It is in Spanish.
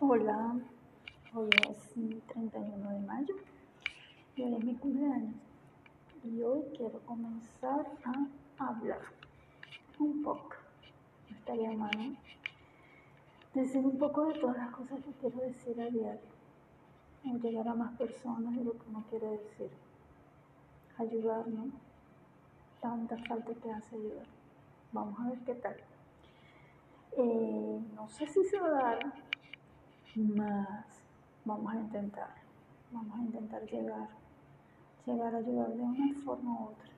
Hola, hoy es 31 de mayo y hoy es mi cumpleaños y hoy quiero comenzar a hablar un poco. Estaría mal decir un poco de todas las cosas que quiero decir a diario o llegar a más personas de lo que uno quiere decir. Ayudarnos. Tanta falta que hace ayudar. Vamos a ver qué tal. Eh, no sé si se va a dar más. Vamos a intentar, vamos a intentar llegar, llegar a ayudar de una forma u otra,